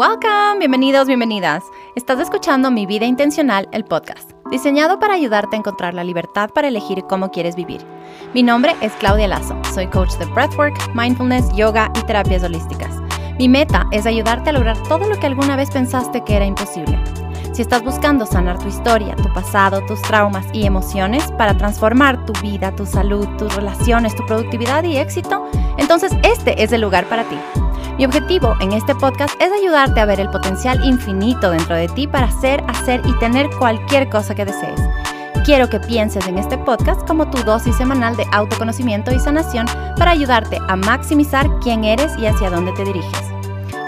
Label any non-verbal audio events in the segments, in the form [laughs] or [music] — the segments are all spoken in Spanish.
Welcome, bienvenidos, bienvenidas. Estás escuchando Mi Vida Intencional, el podcast, diseñado para ayudarte a encontrar la libertad para elegir cómo quieres vivir. Mi nombre es Claudia Lazo, soy coach de breathwork, mindfulness, yoga y terapias holísticas. Mi meta es ayudarte a lograr todo lo que alguna vez pensaste que era imposible. Si estás buscando sanar tu historia, tu pasado, tus traumas y emociones para transformar tu vida, tu salud, tus relaciones, tu productividad y éxito, entonces este es el lugar para ti. Mi objetivo en este podcast es ayudarte a ver el potencial infinito dentro de ti para hacer, hacer y tener cualquier cosa que desees. Quiero que pienses en este podcast como tu dosis semanal de autoconocimiento y sanación para ayudarte a maximizar quién eres y hacia dónde te diriges.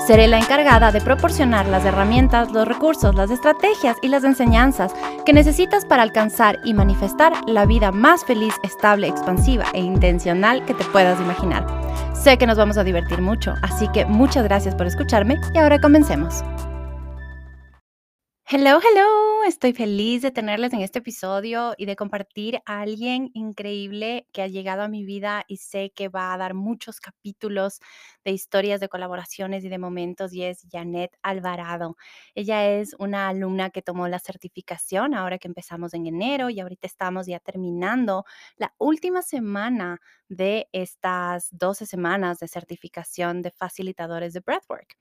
Seré la encargada de proporcionar las herramientas, los recursos, las estrategias y las enseñanzas que necesitas para alcanzar y manifestar la vida más feliz, estable, expansiva e intencional que te puedas imaginar. Sé que nos vamos a divertir mucho, así que muchas gracias por escucharme y ahora comencemos. Hello, hello, estoy feliz de tenerles en este episodio y de compartir a alguien increíble que ha llegado a mi vida y sé que va a dar muchos capítulos de historias, de colaboraciones y de momentos y es Janet Alvarado. Ella es una alumna que tomó la certificación ahora que empezamos en enero y ahorita estamos ya terminando la última semana de estas 12 semanas de certificación de facilitadores de breathwork.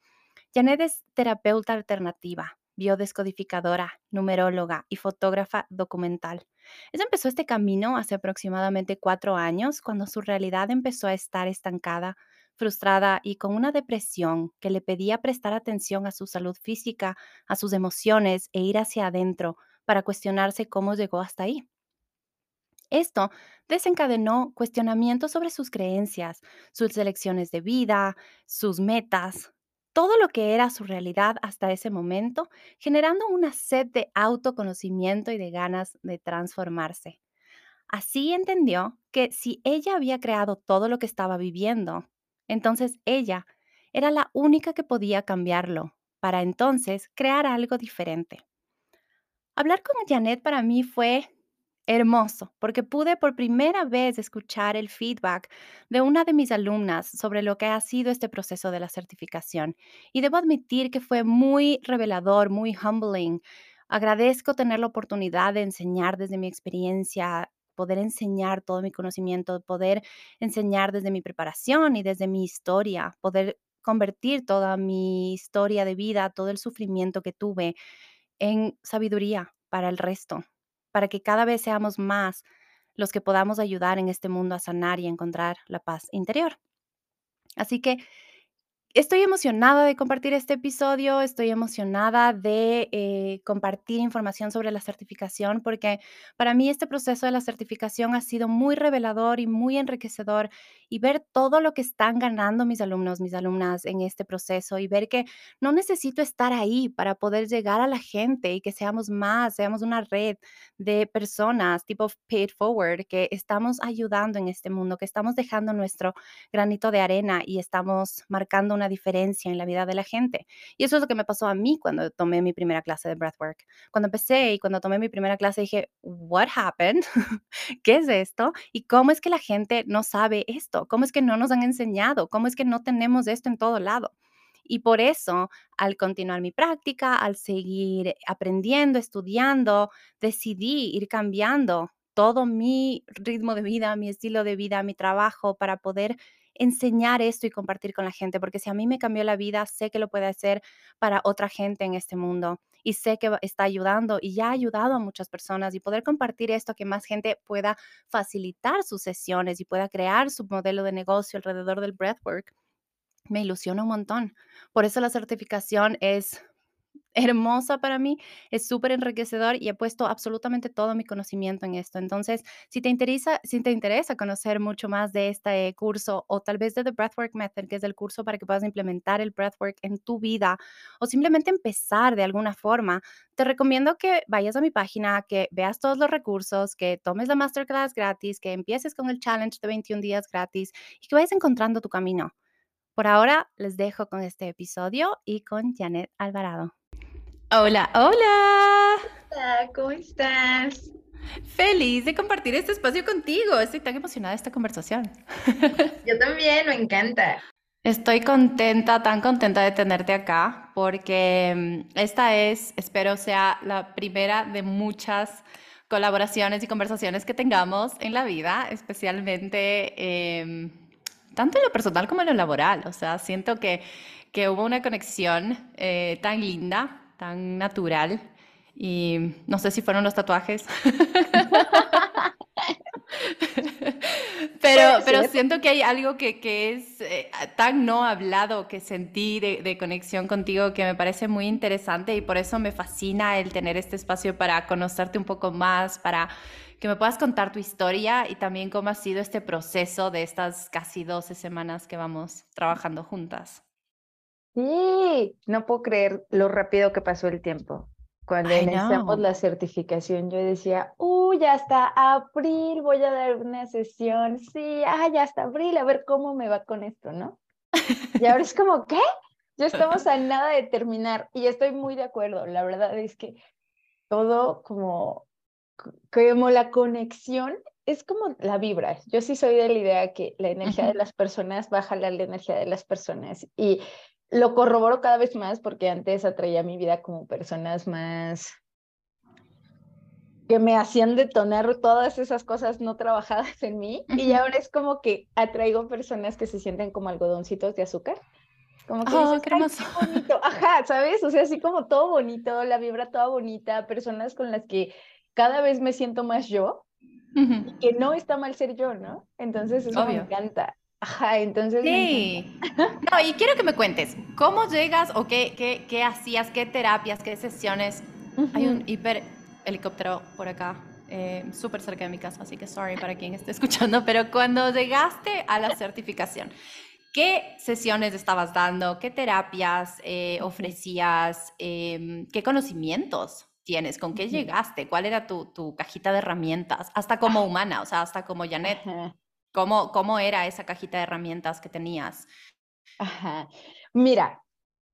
Janet es terapeuta alternativa biodescodificadora, numeróloga y fotógrafa documental. Ella empezó este camino hace aproximadamente cuatro años, cuando su realidad empezó a estar estancada, frustrada y con una depresión que le pedía prestar atención a su salud física, a sus emociones e ir hacia adentro para cuestionarse cómo llegó hasta ahí. Esto desencadenó cuestionamientos sobre sus creencias, sus elecciones de vida, sus metas, todo lo que era su realidad hasta ese momento, generando una sed de autoconocimiento y de ganas de transformarse. Así entendió que si ella había creado todo lo que estaba viviendo, entonces ella era la única que podía cambiarlo para entonces crear algo diferente. Hablar con Janet para mí fue Hermoso, porque pude por primera vez escuchar el feedback de una de mis alumnas sobre lo que ha sido este proceso de la certificación. Y debo admitir que fue muy revelador, muy humbling. Agradezco tener la oportunidad de enseñar desde mi experiencia, poder enseñar todo mi conocimiento, poder enseñar desde mi preparación y desde mi historia, poder convertir toda mi historia de vida, todo el sufrimiento que tuve en sabiduría para el resto para que cada vez seamos más los que podamos ayudar en este mundo a sanar y encontrar la paz interior. Así que Estoy emocionada de compartir este episodio, estoy emocionada de eh, compartir información sobre la certificación porque para mí este proceso de la certificación ha sido muy revelador y muy enriquecedor y ver todo lo que están ganando mis alumnos, mis alumnas en este proceso y ver que no necesito estar ahí para poder llegar a la gente y que seamos más, seamos una red de personas tipo paid forward que estamos ayudando en este mundo, que estamos dejando nuestro granito de arena y estamos marcando una diferencia en la vida de la gente. Y eso es lo que me pasó a mí cuando tomé mi primera clase de breathwork. Cuando empecé y cuando tomé mi primera clase dije, what happened? [laughs] ¿Qué es esto? ¿Y cómo es que la gente no sabe esto? ¿Cómo es que no nos han enseñado? ¿Cómo es que no tenemos esto en todo lado? Y por eso, al continuar mi práctica, al seguir aprendiendo, estudiando, decidí ir cambiando todo mi ritmo de vida, mi estilo de vida, mi trabajo para poder enseñar esto y compartir con la gente, porque si a mí me cambió la vida, sé que lo puede hacer para otra gente en este mundo y sé que está ayudando y ya ha ayudado a muchas personas y poder compartir esto, que más gente pueda facilitar sus sesiones y pueda crear su modelo de negocio alrededor del breathwork, me ilusiona un montón. Por eso la certificación es hermosa para mí, es súper enriquecedor y he puesto absolutamente todo mi conocimiento en esto. Entonces, si te interesa, si te interesa conocer mucho más de este curso o tal vez de The Breathwork Method, que es el curso para que puedas implementar el breathwork en tu vida o simplemente empezar de alguna forma, te recomiendo que vayas a mi página, que veas todos los recursos, que tomes la masterclass gratis, que empieces con el challenge de 21 días gratis y que vayas encontrando tu camino. Por ahora les dejo con este episodio y con Janet Alvarado. Hola, hola. Hola, ¿cómo estás? Feliz de compartir este espacio contigo. Estoy tan emocionada de esta conversación. [laughs] Yo también, me encanta. Estoy contenta, tan contenta de tenerte acá, porque mm, esta es, espero sea la primera de muchas colaboraciones y conversaciones que tengamos en la vida, especialmente em, tanto en lo personal como en lo laboral. O sea, siento que, que hubo una conexión eh, tan linda, tan natural, y no sé si fueron los tatuajes. Pero, pero siento que hay algo que, que es eh, tan no hablado que sentí de, de, conexión contigo que me parece muy interesante y por eso me fascina el tener este espacio para conocerte un poco más, para que me puedas contar tu historia y también cómo ha sido este proceso de estas casi 12 semanas que vamos trabajando juntas. Sí, no puedo creer lo rápido que pasó el tiempo. Cuando iniciamos la certificación, yo decía, uy, ya hasta abril voy a dar una sesión. Sí, ah, ya hasta abril, a ver cómo me va con esto, ¿no? Y ahora es como, ¿qué? Ya estamos a nada de terminar y estoy muy de acuerdo. La verdad es que todo como, como la conexión es como la vibra. Yo sí soy de la idea que la energía de las personas baja la energía de las personas y lo corroboro cada vez más porque antes atraía mi vida como personas más que me hacían detonar todas esas cosas no trabajadas en mí y ahora es como que atraigo personas que se sienten como algodoncitos de azúcar. Como que oh, qué bonito. Ajá, ¿sabes? O sea, así como todo bonito, la vibra toda bonita, personas con las que cada vez me siento más yo y que no está mal ser yo, ¿no? Entonces eso me encanta. Ajá, entonces. Sí. No, y quiero que me cuentes, ¿cómo llegas o qué, qué, qué hacías, qué terapias, qué sesiones? Hay un hiper helicóptero por acá, eh, súper cerca de mi casa, así que sorry para quien esté escuchando, pero cuando llegaste a la certificación, ¿qué sesiones estabas dando? ¿Qué terapias eh, ofrecías? Em, ¿Qué conocimientos? tienes? ¿Con qué llegaste? ¿Cuál era tu, tu, cajita de herramientas? Hasta como humana, o sea, hasta como Janet. ¿Cómo, ¿Cómo era esa cajita de herramientas que tenías? Ajá. Mira,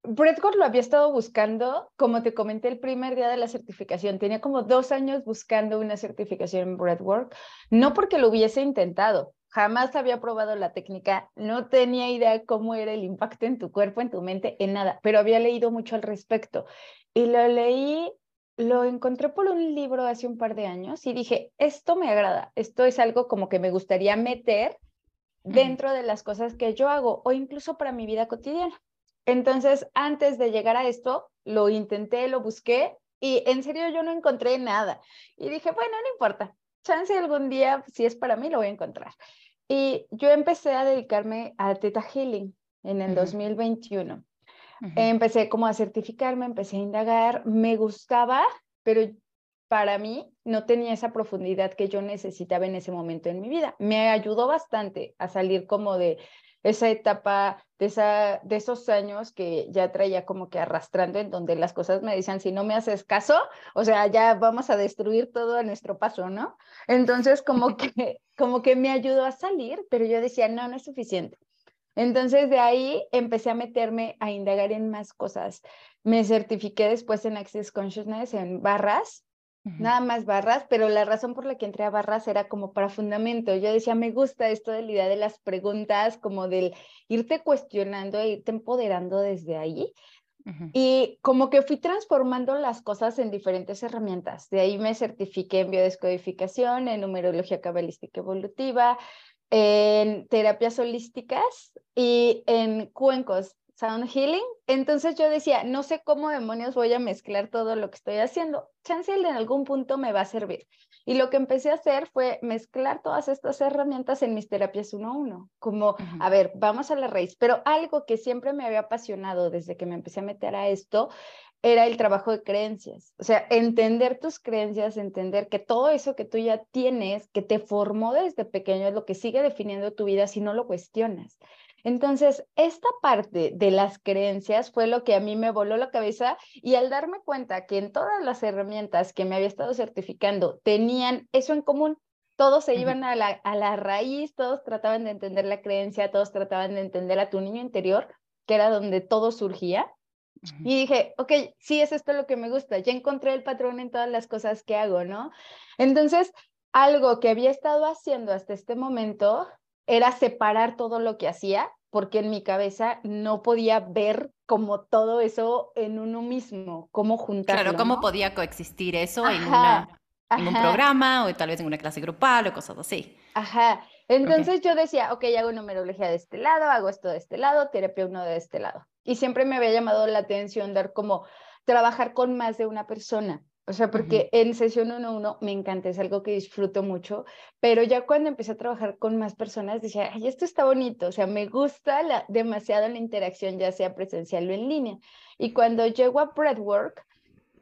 Breadwork lo había estado buscando, como te comenté el primer día de la certificación, tenía como dos años buscando una certificación en Breadwork, no porque lo hubiese intentado, jamás había probado la técnica, no tenía idea cómo era el impacto en tu cuerpo, en tu mente, en nada, pero había leído mucho al respecto y lo leí lo encontré por un libro hace un par de años y dije, esto me agrada, esto es algo como que me gustaría meter dentro de las cosas que yo hago o incluso para mi vida cotidiana. Entonces, antes de llegar a esto, lo intenté, lo busqué y en serio yo no encontré nada. Y dije, bueno, no importa, chance algún día, si es para mí, lo voy a encontrar. Y yo empecé a dedicarme a Teta Healing en el 2021. Empecé como a certificarme, empecé a indagar, me gustaba, pero para mí no tenía esa profundidad que yo necesitaba en ese momento en mi vida. Me ayudó bastante a salir como de esa etapa, de, esa, de esos años que ya traía como que arrastrando, en donde las cosas me decían, si no me haces caso, o sea, ya vamos a destruir todo a nuestro paso, ¿no? Entonces, como [laughs] que, como que me ayudó a salir, pero yo decía, no, no es suficiente. Entonces de ahí empecé a meterme a indagar en más cosas. Me certifiqué después en Access Consciousness en barras, nada más barras, pero la razón por la que entré a barras era como para fundamento. Yo decía, me gusta esto de la idea de las preguntas, como del irte cuestionando e irte empoderando desde ahí. Y como que fui transformando las cosas en diferentes herramientas. De ahí me certifiqué en biodescodificación, en numerología cabalística evolutiva, en terapias holísticas y en cuencos, sound healing. Entonces yo decía, no sé cómo demonios voy a mezclar todo lo que estoy haciendo. Chance en algún punto me va a servir. Y lo que empecé a hacer fue mezclar todas estas herramientas en mis terapias uno a uno, como, a ver, vamos a la raíz. Pero algo que siempre me había apasionado desde que me empecé a meter a esto era el trabajo de creencias. O sea, entender tus creencias, entender que todo eso que tú ya tienes, que te formó desde pequeño, es lo que sigue definiendo tu vida si no lo cuestionas. Entonces, esta parte de las creencias fue lo que a mí me voló la cabeza y al darme cuenta que en todas las herramientas que me había estado certificando tenían eso en común, todos se iban a la, a la raíz, todos trataban de entender la creencia, todos trataban de entender a tu niño interior, que era donde todo surgía. Y dije, ok, sí, es esto lo que me gusta, ya encontré el patrón en todas las cosas que hago, ¿no? Entonces, algo que había estado haciendo hasta este momento era separar todo lo que hacía porque en mi cabeza no podía ver como todo eso en uno mismo, cómo juntarlo. Claro, cómo podía coexistir eso en, una, en un programa o tal vez en una clase grupal o cosas así. Ajá. Entonces yo decía, ok, hago numerología de este lado, hago esto de este lado, terapia uno de este lado. Y siempre me había llamado la atención dar como trabajar con más de una persona. O sea, porque en sesión 1-1 me encanta, es algo que disfruto mucho, pero ya cuando empecé a trabajar con más personas, decía, ay, esto está bonito, o sea, me gusta la, demasiado la interacción, ya sea presencial o en línea. Y cuando llego a Breadwork,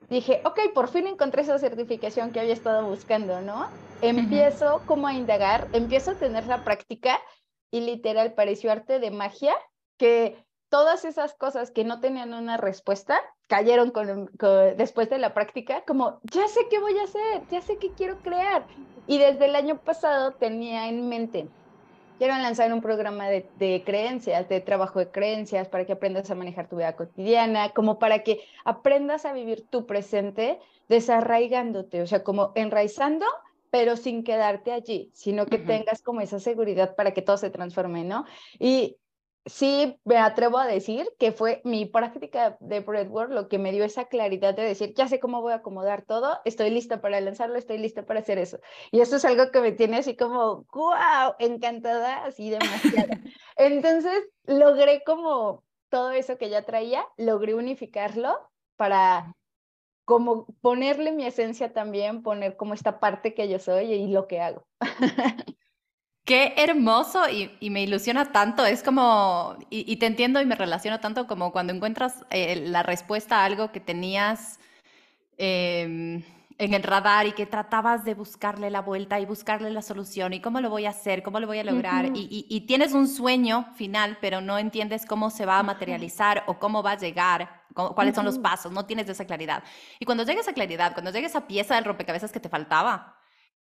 dije, ok, por fin encontré esa certificación que había estado buscando, ¿no? Empiezo como a indagar, empiezo a tener la práctica y literal pareció arte de magia que todas esas cosas que no tenían una respuesta cayeron con, después de la práctica, como, ya sé qué voy a hacer, ya sé qué quiero crear. Y desde el año pasado tenía en mente, quiero lanzar un programa de, de, creencias, de trabajo de creencias, para que aprendas a manejar tu vida cotidiana, como para que aprendas a vivir tu presente desarraigándote, o sea, como enraizando pero sin quedarte allí, sino que tengas como esa seguridad para que todo se transforme, ¿no? Y sí me atrevo a decir que fue mi práctica de breadwork lo que me dio esa claridad de decir, ya sé cómo voy a acomodar todo, estoy lista para lanzarlo, estoy lista para hacer eso. Y eso es algo que me tiene así como, wow, encantada, así demasiado. [laughs] Entonces, logré como todo eso que ya traía, logré unificarlo para como ponerle mi esencia también, poner como esta parte que yo soy y lo que hago. [laughs] Qué hermoso y, me ilusiona tanto. Es como, y, te entiendo y me relaciono tanto como cuando encuentras eh, la respuesta a algo que tenías em, en el radar y que tratabas de buscarle la vuelta y buscarle la solución y cómo lo voy a hacer, cómo lo voy a lograr. y, tienes un sueño final, pero no entiendes cómo se va a materializar o cómo va a llegar, cuáles son los pasos, no tienes esa claridad. Y cuando llega esa claridad, cuando llega esa pieza del rompecabezas que te faltaba,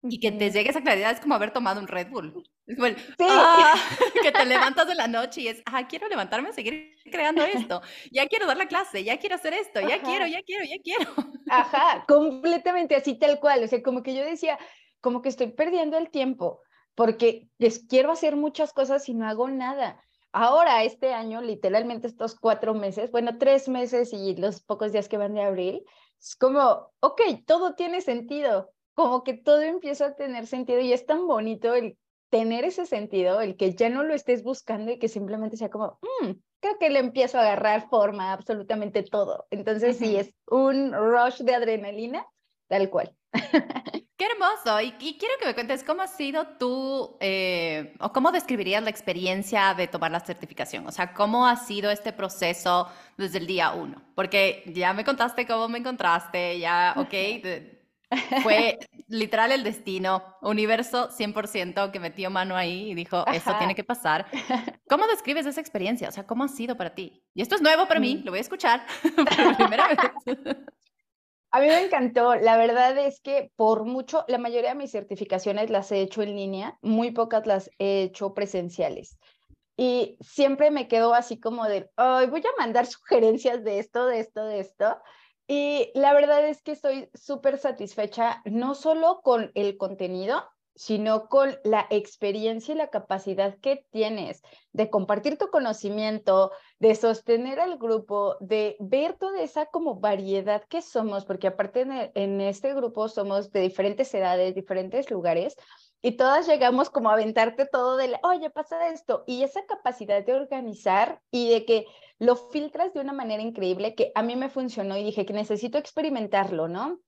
y que te llegue esa claridad es como haber tomado un Red Bull. Es como el, ah", [laughs] que te levantas de la noche y es, ah, quiero levantarme a seguir creando esto, ya quiero dar la clase, ya quiero hacer esto, ya quiero, ya quiero, ya quiero. Ajá, [laughs] completamente así tal cual, o sea, como que yo decía, como que estoy perdiendo el tiempo, porque les quiero hacer muchas cosas y no hago nada. Ahora, este año, literalmente estos cuatro meses, bueno, tres meses y los pocos días que van de abril, es como, ok, todo tiene sentido, como que todo empieza a tener sentido y es tan bonito el tener ese sentido, el que ya no lo estés buscando y que simplemente sea como, mm, creo que le empiezo a agarrar forma absolutamente todo. Entonces, sí, es un rush de adrenalina, tal cual. [laughs] Qué hermoso. Y, quiero que me cuentes cómo ha sido tú, eh, o cómo describirías la experiencia de tomar la certificación. O sea, cómo ha sido este proceso desde el día uno. Porque ya me contaste cómo me encontraste, ya, ok, fue literal el destino, universo 100% que metió mano ahí y dijo, esto tiene que pasar. [laughs] ¿Cómo describes esa experiencia? O sea, ¿cómo ha sido para ti? Y esto es nuevo para mí, mm. lo voy a escuchar [laughs] por primera [laughs] vez. A mí me encantó. La verdad es que por mucho, la mayoría de mis certificaciones las he hecho en línea, muy pocas las he hecho presenciales. Y siempre me quedo así como de, ay, voy a mandar sugerencias de esto, de esto, de esto. Y la verdad es que estoy súper satisfecha, no solo con el contenido, sino con la experiencia y la capacidad que tienes de compartir tu conocimiento, de sostener al grupo, de ver toda esa como variedad que somos, porque aparte en, este grupo somos de diferentes edades, diferentes lugares, y todas llegamos como a aventarte todo de, oye, pasa esto, y esa capacidad de organizar y de que lo filtras de una manera increíble que a mí me funcionó y dije que necesito experimentarlo, ¿no?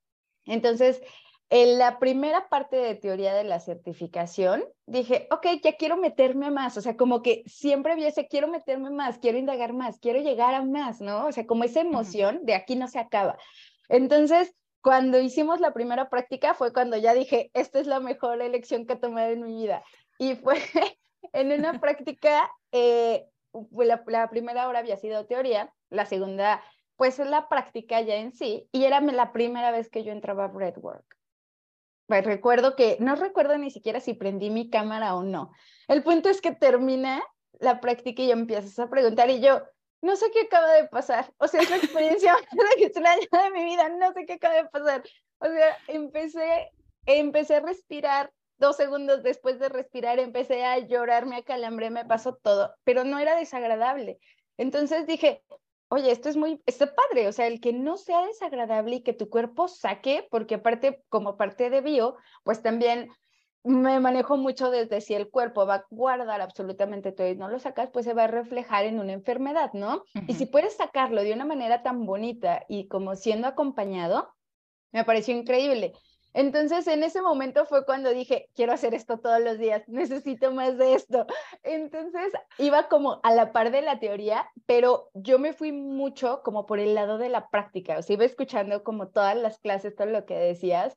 Entonces, en la primera parte de teoría de la certificación, dije, ok, ya quiero meterme más, o sea, como que siempre vi ese, quiero meterme más, quiero indagar más, quiero llegar a más, ¿no? O sea, como esa emoción de aquí no se acaba. Entonces, cuando hicimos la primera práctica fue cuando ya dije, esta es la mejor elección que he tomado en mi vida. Y fue [laughs] en una [laughs] práctica, eh, la, primera hora había sido teoría, la segunda, pues es la práctica ya en sí, y era la primera vez que yo entraba a Breadwork. Pues recuerdo que, no recuerdo ni siquiera si prendí mi cámara o no. El punto es que termina la práctica y empiezas a preguntar y yo, no sé qué acaba de pasar. O sea, es la experiencia [laughs] más extraña de mi vida, no sé qué acaba de pasar. O sea, empecé, empecé a respirar dos segundos después de respirar empecé a llorar, me acalambré, me pasó todo, pero no era desagradable. Entonces dije, oye, esto es muy, está padre, o sea, el que no sea desagradable y que tu cuerpo saque, porque aparte, como parte de bio, pues también me manejo mucho desde si el cuerpo va a guardar absolutamente todo y no lo sacas, pues se va a reflejar en una enfermedad, ¿no? Y si puedes sacarlo de una manera tan bonita y como siendo acompañado, me pareció increíble. Entonces, en ese momento fue cuando dije, quiero hacer esto todos los días, necesito más de esto. Entonces, iba como a la par de la teoría, pero yo me fui mucho como por el lado de la práctica, o sea, iba escuchando como todas las clases, todo lo que decías,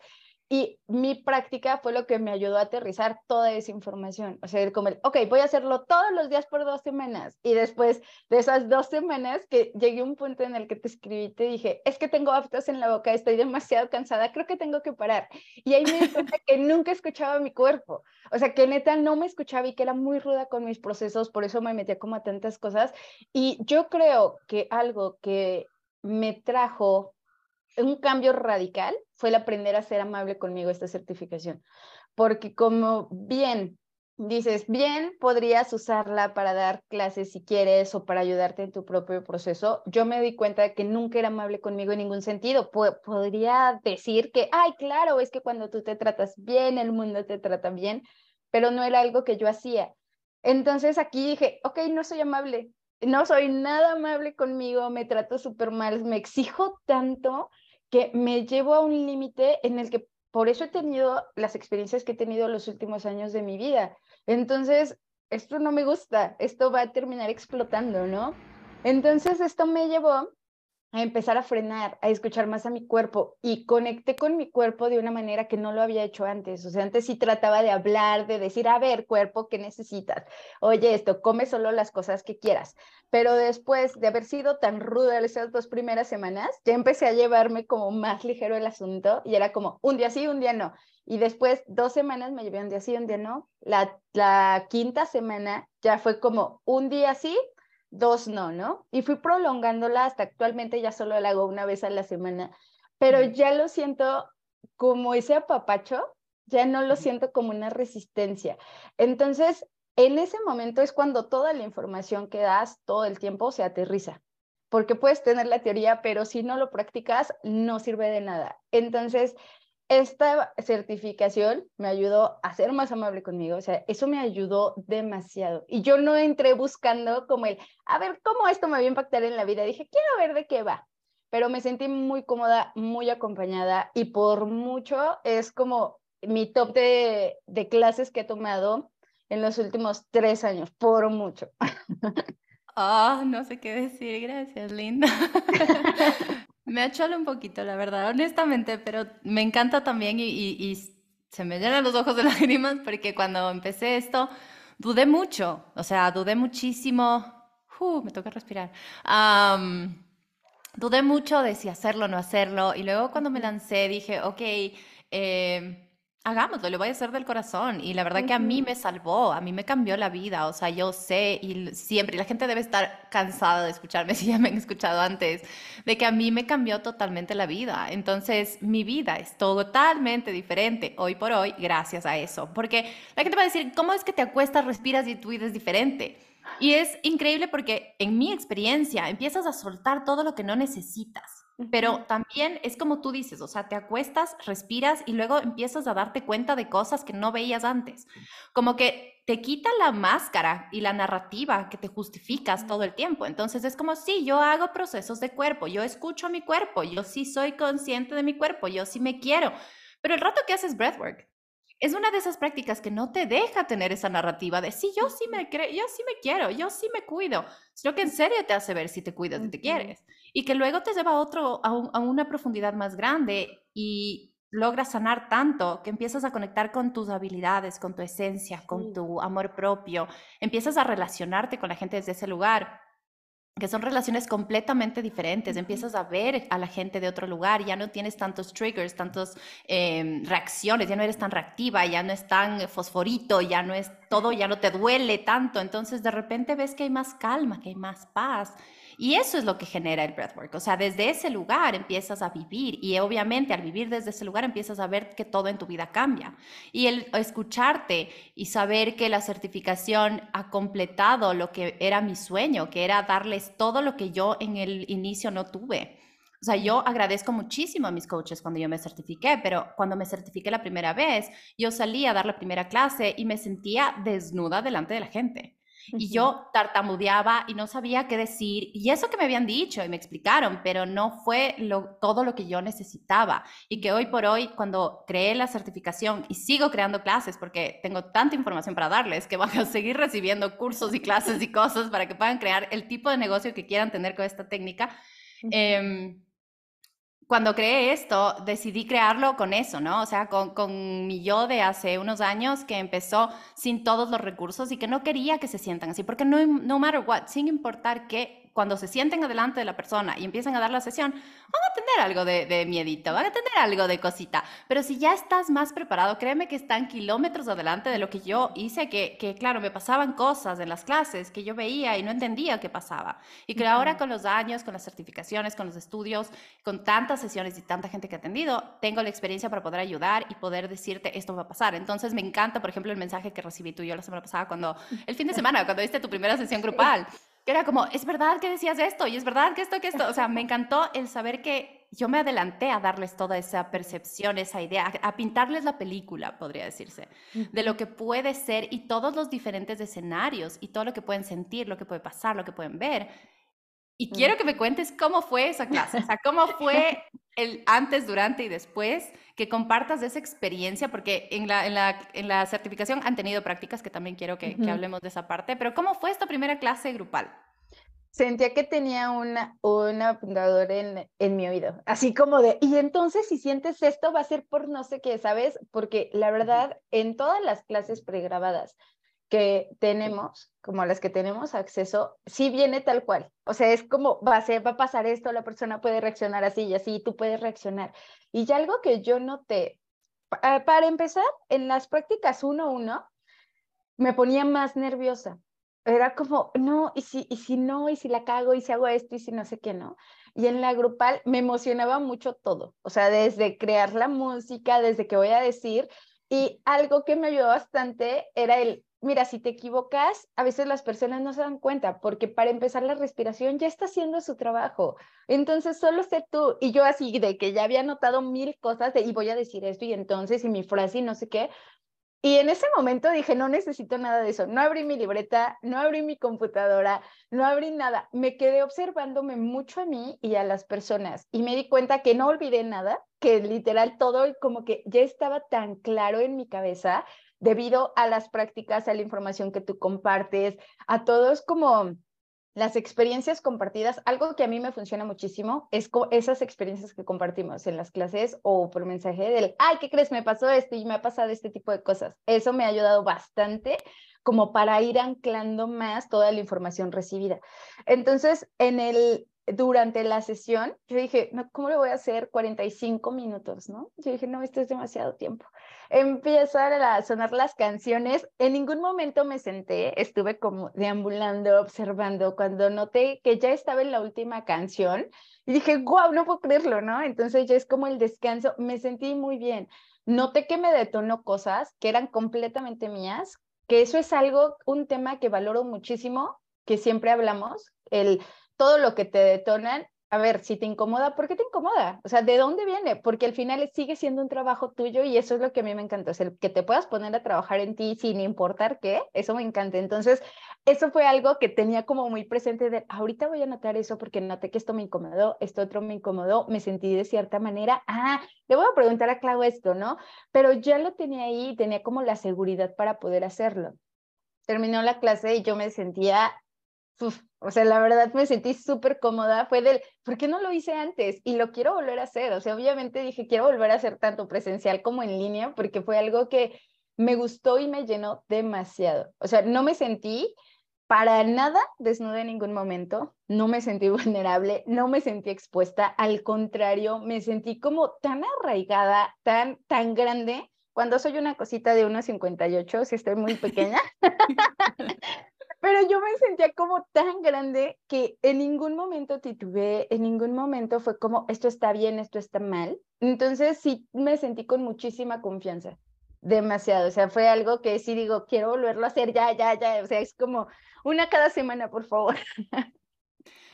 y mi práctica fue lo que me ayudó a aterrizar toda esa información. O sea, como el, ok, voy a hacerlo todos los días por dos semanas. Y después de esas dos semanas que llegué a un punto en el que te escribí, te dije, es que tengo aftos en la boca, estoy demasiado cansada, creo que tengo que parar. Y ahí me di cuenta que nunca escuchaba mi cuerpo. O sea, que neta no me escuchaba y que era muy ruda con mis procesos, por eso me metía como a tantas cosas. Y yo creo que algo que me trajo un cambio radical fue el aprender a ser amable conmigo esta certificación, porque como bien dices, bien podrías usarla para dar clases si quieres o para ayudarte en tu propio proceso, yo me di cuenta de que nunca era amable conmigo en ningún sentido. podría decir que, ay, claro, es que cuando tú te tratas bien, el mundo te trata bien, pero no era algo que yo hacía. Entonces aquí dije, ok, no soy amable, no soy nada amable conmigo, me trato súper mal, me exijo tanto que me llevo a un límite en el que por eso he tenido las experiencias que he tenido los últimos años de mi vida. Entonces, esto no me gusta, esto va a terminar explotando, ¿no? Entonces, esto me llevó a empezar a frenar, a escuchar más a mi cuerpo y conecté con mi cuerpo de una manera que no lo había hecho antes. O sea, antes sí trataba de hablar, de decir, a ver, cuerpo, ¿qué necesitas? Oye, esto, come solo las cosas que quieras. Pero después de haber sido tan ruda esas dos primeras semanas, ya empecé a llevarme como más ligero el asunto y era como un día sí, un día no. Y después, dos semanas me llevé un día sí, un día no. La, la quinta semana ya fue como un día sí, dos no, ¿no? Y fui prolongándola hasta actualmente ya solo la hago una vez a la semana, pero ya lo siento como ese apapacho, ya no lo siento como una resistencia. Entonces, en ese momento es cuando toda la información que das todo el tiempo se aterriza, porque puedes tener la teoría, pero si no lo practicas, no sirve de nada. Entonces, esta certificación me ayudó a ser más amable conmigo, o sea, eso me ayudó demasiado. Y yo no entré buscando como el, a ver, ¿cómo esto me va a impactar en la vida? Dije, quiero ver de qué va, pero me sentí muy cómoda, muy acompañada y por mucho es como mi top de, de clases que he tomado en los últimos tres años, por mucho. Ah, no sé qué decir, gracias, Linda. [laughs] Me acholo un poquito, la verdad, honestamente, pero me encanta también y, se me llenan los ojos de [laughs] lágrimas porque cuando empecé esto dudé mucho, o sea, dudé muchísimo. Uh, me toca respirar. dudé mucho de si hacerlo o no hacerlo y luego cuando me lancé dije, ok, eh, Hagámoslo, lo voy a hacer del corazón. Y la verdad que a mí me salvó, a mí me cambió la vida. O sea, yo sé y siempre, y la gente debe estar cansada de escucharme, [laughs] si ya me han escuchado antes, de que a mí me cambió totalmente la vida. Entonces, mi vida es totalmente diferente hoy por hoy gracias a eso. Porque la gente va a decir, ¿cómo es que te acuestas, respiras y tu vida es diferente? Y es increíble porque en mi experiencia empiezas a soltar todo lo que no necesitas. Pero también es como tú dices, o sea, te acuestas, respiras y luego empiezas a darte cuenta de cosas que no veías antes. Como que te quita la máscara y la narrativa que te justificas todo el tiempo. Entonces es como, sí, yo hago procesos de cuerpo, yo escucho a mi cuerpo, yo sí soy consciente de mi cuerpo, yo sí me quiero. Pero el rato que haces breathwork, es una de esas prácticas que no te deja tener esa narrativa de sí, yo sí me creo, yo sí me quiero, yo sí me cuido, sino que en serio te hace ver si te cuidas y te quieres. Y que luego te lleva a, otro, a, a una profundidad más grande y logras sanar tanto que empiezas a conectar con tus habilidades, con tu esencia, con tu amor propio, empiezas a relacionarte con la gente desde ese lugar que son relaciones completamente diferentes. Empiezas a ver a la gente de otro lugar, ya no tienes tantos triggers, tantas em, reacciones, ya no eres tan reactiva, ya no es tan fosforito, ya no es todo, ya no te duele tanto. Entonces de repente ves que hay más calma, que hay más paz. Y eso es lo que genera el breathwork. O sea, desde ese lugar empiezas a vivir y obviamente al vivir desde ese lugar empiezas a ver que todo en tu vida cambia. Y el escucharte y saber que la certificación ha completado lo que era mi sueño, que era darles todo lo que yo en el inicio no tuve. O sea, yo agradezco muchísimo a mis coaches cuando yo me certifiqué, pero cuando me certifiqué la primera vez, yo salí a dar la primera clase y me sentía desnuda delante de la gente. Y yo tartamudeaba y no sabía qué decir. Y eso que me habían dicho y me explicaron, pero no fue lo, todo lo que yo necesitaba. Y que hoy por hoy, cuando creé la certificación y sigo creando clases, porque tengo tanta información para darles, que [laughs] van a seguir recibiendo cursos y clases y cosas para que puedan crear el tipo de negocio que quieran tener con esta técnica cuando creé esto, decidí crearlo con eso, ¿no? O sea, con, con, mi yo de hace unos años que empezó sin todos los recursos y que no quería que se sientan así, porque no, no matter what, sin importar qué, cuando se sienten adelante de la persona y empiezan a dar la sesión, van a tener algo de, de miedito, van a tener algo de cosita. Pero si ya estás más preparado, créeme que están kilómetros adelante de lo que yo hice, que, que claro, me pasaban cosas en las clases que yo veía y no entendía qué pasaba. Y que ahora con los años, con las certificaciones, con los estudios, con tantas sesiones y tanta gente que he atendido, tengo la experiencia para poder ayudar y poder decirte esto va a pasar. Entonces me encanta, por ejemplo, el mensaje que recibí tú y yo la semana pasada cuando, el fin de [laughs] semana, cuando diste tu primera sesión grupal era como, es verdad que decías esto y es verdad que esto, que esto. O sea, me encantó el saber que yo me adelanté a darles toda esa percepción, esa idea, a, pintarles la película, podría decirse, de lo que puede ser y todos los diferentes escenarios y todo lo que pueden sentir, lo que puede pasar, lo que pueden ver. Y quiero que me cuentes cómo fue esa clase, o sea, cómo fue el antes, durante y después, que compartas esa experiencia, porque en la, en la, en la certificación han tenido prácticas que también quiero que, que, hablemos de esa parte, pero ¿cómo fue esta primera clase grupal? Sentía que tenía una, una apuntadora en, en mi oído, así como de, y entonces si sientes esto va a ser por no sé qué, ¿sabes? Porque la verdad, en todas las clases pregrabadas, que tenemos, como las que tenemos acceso, sí viene tal cual. O sea, es como, va a, ser, va a pasar esto, la persona puede reaccionar así y así, tú puedes reaccionar. Y ya algo que yo noté, ah, para empezar, en las prácticas uno uno, me ponía más nerviosa. Era como, no, y si, y si no, y si la cago, y si hago esto, y si no sé qué, no. Y en la grupal me emocionaba mucho todo. O sea, desde crear la música, desde que voy a decir, y algo que me ayudó bastante era el mira, si te equivocas, a veces las personas no se dan cuenta, porque para empezar la respiración ya está haciendo su trabajo. Entonces, solo sé tú. Y yo así de que ya había notado mil cosas de, y voy a decir esto y entonces, y mi frase y no sé qué. Y en ese momento dije, no necesito nada de eso. No abrí mi libreta, no abrí mi computadora, no abrí nada. Me quedé observándome mucho a mí y a las personas y me di cuenta que no olvidé nada, que literal todo como que ya estaba tan claro en mi cabeza debido a las prácticas, a la información que tú compartes, a todos como las experiencias compartidas, algo que a mí me funciona muchísimo es esas experiencias que compartimos en las clases o por mensaje del, ay, ¿qué crees? Me pasó esto y me ha pasado este tipo de cosas. Eso me ha ayudado bastante como para ir anclando más toda la información recibida. Entonces, en el, durante la sesión, yo dije, no, ¿cómo le voy a hacer 45 minutos, no? Yo dije, no, esto es demasiado tiempo. Empiezan a sonar las canciones. En ningún momento me senté, estuve como deambulando, observando. Cuando noté que ya estaba en la última canción, y dije, wow, no puedo creerlo, ¿no? Entonces ya es como el descanso. Me sentí muy bien. Noté que me detonó cosas que eran completamente mías, que eso es algo, un tema que valoro muchísimo, que siempre hablamos, el todo lo que te detonan, a ver, si te incomoda, ¿por qué te incomoda? O sea, ¿de dónde viene? Porque al final sigue siendo un trabajo tuyo y eso es lo que a mí me encanta, o el que te puedas poner a trabajar en ti sin importar qué, eso me encanta. Entonces, eso fue algo que tenía como muy presente de, ahorita voy a notar eso porque noté que esto me incomodó, esto otro me incomodó, me sentí de cierta manera, ah, le voy a preguntar a Clau esto, ¿no? Pero ya lo tenía ahí, tenía como la seguridad para poder hacerlo. Terminó la clase y yo me sentía o sea, la verdad me sentí súper cómoda, fue del, ¿por qué no lo hice antes? Y lo quiero volver a hacer, o sea, obviamente dije, quiero volver a hacer tanto presencial como en línea, porque fue algo que me gustó y me llenó demasiado. O sea, no me sentí para nada desnuda en ningún momento, no me sentí [laughs] vulnerable, no me sentí expuesta, al contrario, me sentí como tan arraigada, tan, tan grande, cuando soy una cosita de 1,58, si estoy muy pequeña. [laughs] pero yo me sentía como tan grande que en ningún momento titubeé, en ningún momento fue como, esto está bien, esto está mal. Entonces sí me sentí con muchísima confianza, demasiado. O sea, fue algo que sí digo, quiero volverlo a hacer ya, ya, ya. O sea, es como una cada semana, por favor.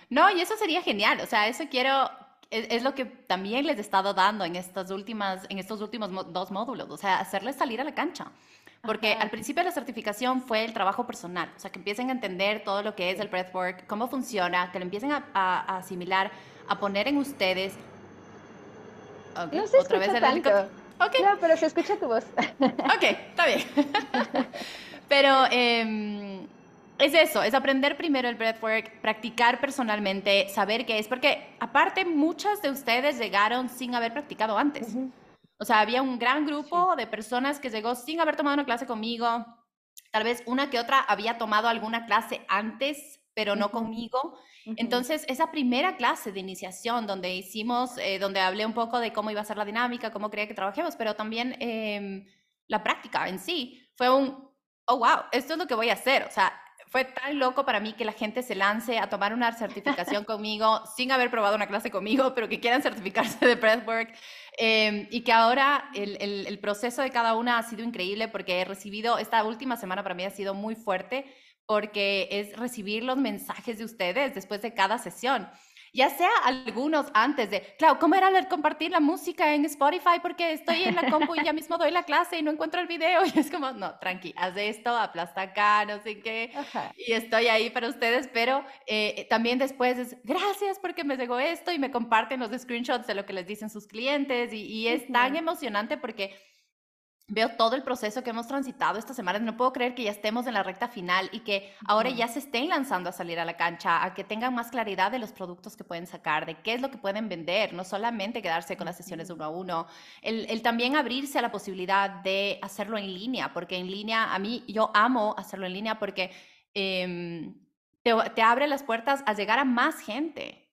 No, y eso sería genial. O sea, eso quiero, es, lo que también les he estado dando en, estas últimas, en estos últimos dos módulos, o sea, hacerles salir a la cancha. Porque al principio de la certificación fue el trabajo personal, o sea, que empiecen a entender todo lo que es el breathwork, cómo funciona, que lo empiecen a, asimilar, a poner en ustedes. Okay, no se otra vez el tanto. Okay. No, pero se escucha tu voz. [laughs] ok, está bien. [laughs] pero eh, es eso, es aprender primero el breathwork, practicar personalmente, saber qué es, porque aparte muchas de ustedes llegaron sin haber practicado antes. O sea, había un gran grupo de personas que llegó sin haber tomado una clase conmigo. Tal vez una que otra había tomado alguna clase antes, pero no conmigo. Entonces, esa primera clase de iniciación donde hicimos, eh, donde hablé un poco de cómo iba a ser la dinámica, cómo quería que trabajemos, pero también em, la práctica en sí, fue un, oh, wow, esto es lo que voy a hacer. O sea, fue tan loco para mí que la gente se lance a tomar una certificación [laughs] conmigo sin haber probado una clase conmigo, pero que quieran certificarse de breathwork. Eh, y que ahora el, el, el, proceso de cada una ha sido increíble porque he recibido, esta última semana para mí ha sido muy fuerte porque es recibir los mensajes de ustedes después de cada sesión ya sea algunos antes de, claro, ¿cómo era el compartir la música en Spotify? Porque estoy en la compu y ya mismo doy la clase y no encuentro el video. [laughs] Y es como, no, tranqui, haz esto, aplasta acá, no sé qué. Y estoy ahí para ustedes, pero eh, también después es, gracias porque me llegó esto y me comparten los screenshots de lo que les dicen sus clientes. Y, y es tan emocionante porque veo todo el proceso que hemos transitado estas semanas. No puedo creer que ya estemos en la recta final y que ahora ya se estén lanzando a salir a la cancha, a que tengan más claridad de los productos que pueden sacar, de qué es lo que pueden vender, no solamente quedarse con las sesiones uno a uno, el, también abrirse a la posibilidad de hacerlo en línea, porque en línea, a mí, yo amo hacerlo en línea porque em, te, abre las puertas a llegar a más gente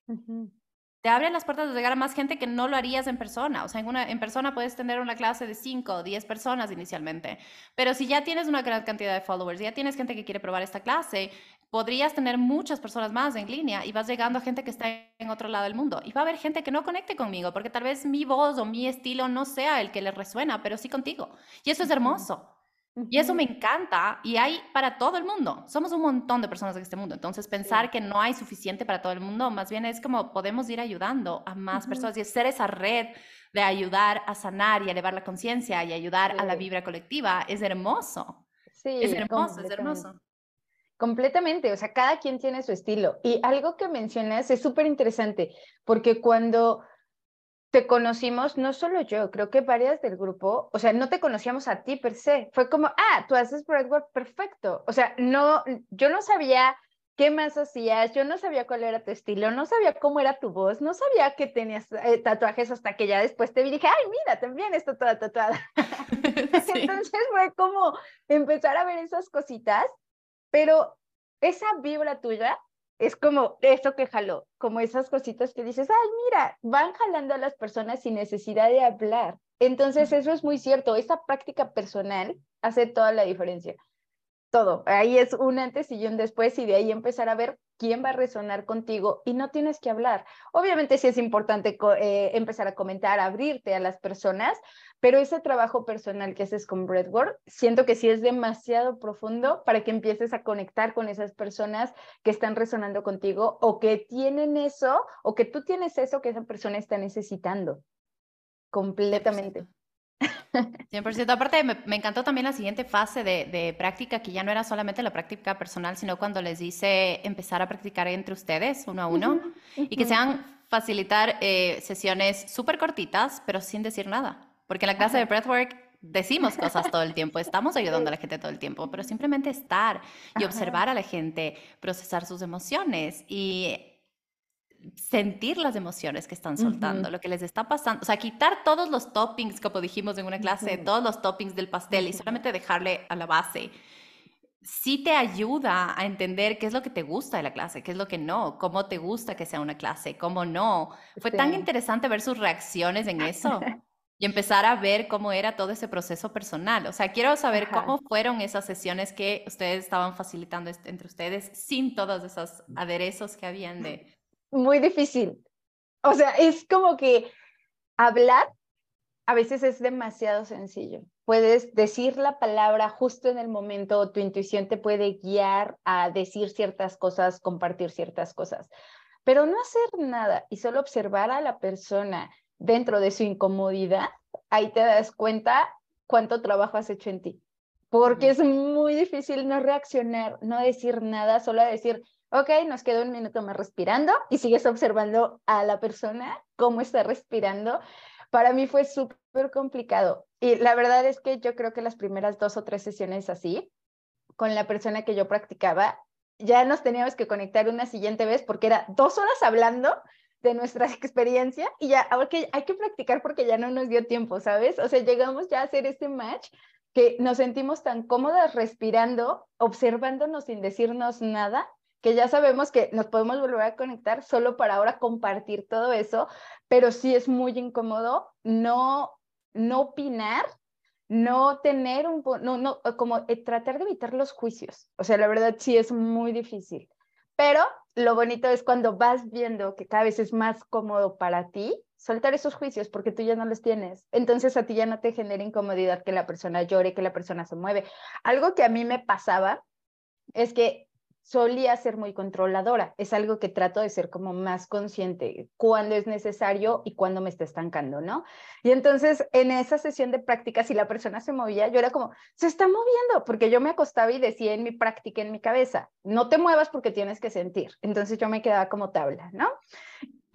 te abren las puertas de llegar a más gente que no lo harías en persona. O sea, en, una, en persona puedes tener una clase de 5 o 10 personas inicialmente, pero si ya tienes una gran cantidad de followers, ya tienes gente que quiere probar esta clase, podrías tener muchas personas más en línea y vas llegando a gente que está en otro lado del mundo. Y va a haber gente que no conecte conmigo, porque tal vez mi voz o mi estilo no sea el que le resuena, pero sí contigo. Y eso es hermoso. Y eso me encanta y hay para todo el mundo. Somos un montón de personas en este mundo. Entonces, pensar que no hay suficiente para todo el mundo, más bien es como podemos ir ayudando a más personas y hacer esa red de ayudar a sanar y elevar la conciencia y ayudar a la vibra colectiva es hermoso. Sí, es hermoso, es hermoso. Completamente, o sea, cada quien tiene su estilo. Y algo que mencionas es súper interesante, porque cuando te conocimos, no solo yo, creo que varias del grupo, o sea, no te conocíamos a ti per se, fue como, ah, tú haces breathwork perfecto, o sea, no, yo no sabía qué más hacías, yo no sabía cuál era tu estilo, no sabía cómo era tu voz, no sabía que tenías eh, tatuajes hasta que ya después te vi y dije, ay, mira, también está toda tatuada. [laughs] [laughs] Entonces fue como empezar a ver esas cositas, pero esa vibra tuya es como eso que jaló, como esas cositas que dices, ay, mira, van jalando a las personas sin necesidad de hablar. Entonces, eso es muy cierto, esa práctica personal hace toda la diferencia todo. Ahí es un antes y un después y de ahí empezar a ver quién va a resonar contigo y no tienes que hablar. Obviamente sí es importante eh, empezar a comentar, abrirte a las personas, pero ese trabajo personal que haces con Breadboard, siento que sí es demasiado profundo para que empieces a conectar con esas personas que están resonando contigo o que tienen eso o que tú tienes eso que esa persona está necesitando completamente. 100%. Aparte, me, encantó también la siguiente fase de, práctica, que ya no era solamente la práctica personal, sino cuando les dice empezar a practicar entre ustedes, uno a uno, y que sean facilitar eh, sesiones súper cortitas, pero sin decir nada. Porque en la clase de breathwork decimos cosas todo el tiempo, estamos ayudando a la gente todo el tiempo, pero simplemente estar y observar a la gente, procesar sus emociones y sentir las emociones que están soltando, lo que les está pasando, o sea, quitar todos los toppings, como dijimos en una clase, todos los toppings del pastel y solamente dejarle a la base, sí te ayuda a entender qué es lo que te gusta de la clase, qué es lo que no, cómo te gusta que sea una clase, cómo no. Fue tan interesante ver sus reacciones en eso. [laughs] y empezar a ver cómo era todo ese proceso personal. O sea, quiero saber cómo fueron esas sesiones que ustedes estaban facilitando entre ustedes sin todos esos aderezos que habían de... Muy difícil. O sea, es como que hablar a veces es demasiado sencillo. Puedes decir la palabra justo en el momento, tu intuición te puede guiar a decir ciertas cosas, compartir ciertas cosas, pero no hacer nada y solo observar a la persona dentro de su incomodidad, ahí te das cuenta cuánto trabajo has hecho en ti. Porque es muy difícil no reaccionar, no decir nada, solo decir, ok, nos queda un minuto más respirando y sigues observando a la persona cómo está respirando. Para mí fue súper complicado. Y la verdad es que yo creo que las primeras dos o tres sesiones así, con la persona que yo practicaba, ya nos teníamos que conectar una siguiente vez porque era dos horas hablando de nuestra [laughs] experiencia y ya, ahora que hay que practicar porque ya no nos dio tiempo, ¿sabes? O sea, llegamos ya a hacer este match que nos sentimos tan cómodas respirando, observándonos sin decirnos nada, que ya sabemos que nos podemos volver a conectar solo para ahora compartir todo eso, pero sí es muy incómodo no, no opinar, no tener un, no, no, como eh, tratar de evitar los juicios. O sea, la verdad sí es muy difícil. Pero lo bonito es cuando vas viendo que cada vez es más cómodo para ti soltar esos juicios porque tú ya no los tienes. Entonces a ti ya no te genera incomodidad que la persona llore, que la persona se mueve. Algo que a mí me pasaba es que solía ser muy controladora. Es algo que trato de ser como más consciente cuando es necesario y cuando me está estancando, ¿no? Y entonces en esa sesión de práctica, si la persona se movía, yo era como, se está moviendo, porque yo me acostaba y decía en mi práctica, en mi cabeza, no te muevas porque tienes que sentir. Entonces yo me quedaba como tabla, ¿no?